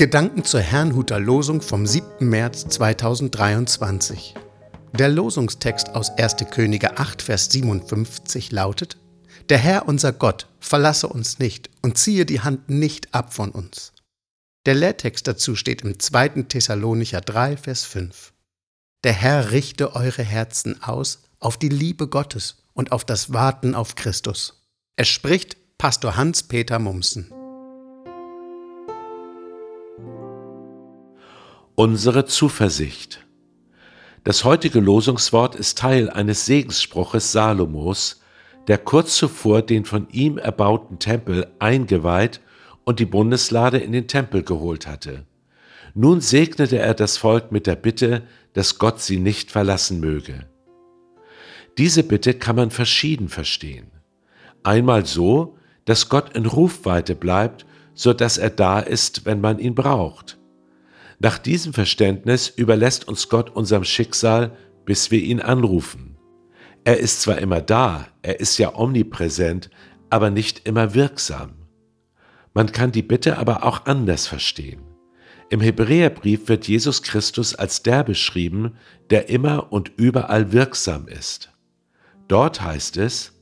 Gedanken zur Herrnhuter Losung vom 7. März 2023. Der Losungstext aus 1. Könige 8, Vers 57 lautet: Der Herr unser Gott verlasse uns nicht und ziehe die Hand nicht ab von uns. Der Lehrtext dazu steht im 2. Thessalonicher 3, Vers 5. Der Herr richte eure Herzen aus auf die Liebe Gottes und auf das Warten auf Christus. Es spricht Pastor Hans-Peter Mumsen. Unsere Zuversicht. Das heutige Losungswort ist Teil eines Segensspruches Salomos, der kurz zuvor den von ihm erbauten Tempel eingeweiht und die Bundeslade in den Tempel geholt hatte. Nun segnete er das Volk mit der Bitte, dass Gott sie nicht verlassen möge. Diese Bitte kann man verschieden verstehen. Einmal so, dass Gott in Rufweite bleibt, so dass er da ist, wenn man ihn braucht. Nach diesem Verständnis überlässt uns Gott unserem Schicksal, bis wir ihn anrufen. Er ist zwar immer da, er ist ja omnipräsent, aber nicht immer wirksam. Man kann die Bitte aber auch anders verstehen. Im Hebräerbrief wird Jesus Christus als der beschrieben, der immer und überall wirksam ist. Dort heißt es,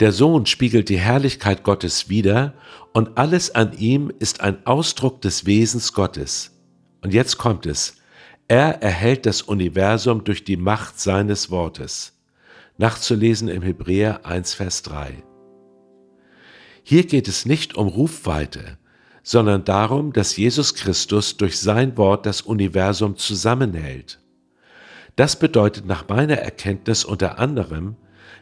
der Sohn spiegelt die Herrlichkeit Gottes wider und alles an ihm ist ein Ausdruck des Wesens Gottes. Und jetzt kommt es. Er erhält das Universum durch die Macht seines Wortes. Nachzulesen im Hebräer 1, Vers 3. Hier geht es nicht um Rufweite, sondern darum, dass Jesus Christus durch sein Wort das Universum zusammenhält. Das bedeutet nach meiner Erkenntnis unter anderem,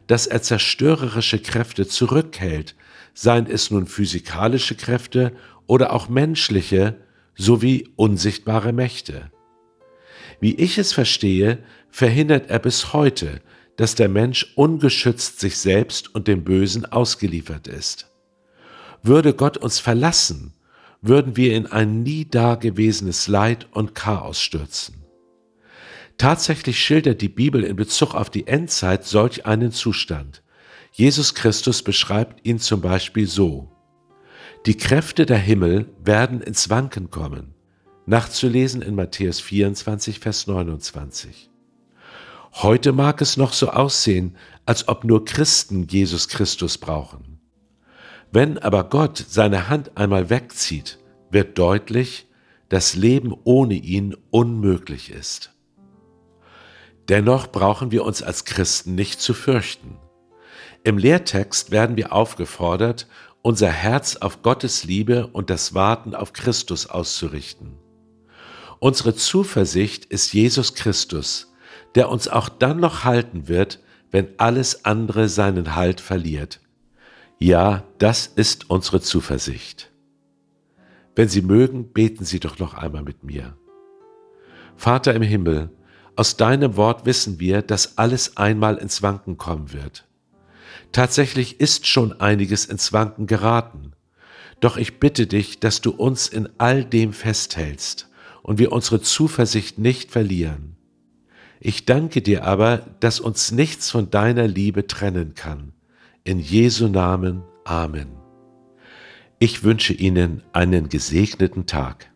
dass er zerstörerische Kräfte zurückhält, seien es nun physikalische Kräfte oder auch menschliche, sowie unsichtbare Mächte. Wie ich es verstehe, verhindert er bis heute, dass der Mensch ungeschützt sich selbst und dem Bösen ausgeliefert ist. Würde Gott uns verlassen, würden wir in ein nie dagewesenes Leid und Chaos stürzen. Tatsächlich schildert die Bibel in Bezug auf die Endzeit solch einen Zustand. Jesus Christus beschreibt ihn zum Beispiel so. Die Kräfte der Himmel werden ins Wanken kommen. Nachzulesen in Matthäus 24, Vers 29. Heute mag es noch so aussehen, als ob nur Christen Jesus Christus brauchen. Wenn aber Gott seine Hand einmal wegzieht, wird deutlich, dass Leben ohne ihn unmöglich ist. Dennoch brauchen wir uns als Christen nicht zu fürchten. Im Lehrtext werden wir aufgefordert, unser Herz auf Gottes Liebe und das Warten auf Christus auszurichten. Unsere Zuversicht ist Jesus Christus, der uns auch dann noch halten wird, wenn alles andere seinen Halt verliert. Ja, das ist unsere Zuversicht. Wenn Sie mögen, beten Sie doch noch einmal mit mir. Vater im Himmel, aus deinem Wort wissen wir, dass alles einmal ins Wanken kommen wird. Tatsächlich ist schon einiges ins Wanken geraten. Doch ich bitte dich, dass du uns in all dem festhältst und wir unsere Zuversicht nicht verlieren. Ich danke dir aber, dass uns nichts von deiner Liebe trennen kann. In Jesu Namen. Amen. Ich wünsche Ihnen einen gesegneten Tag.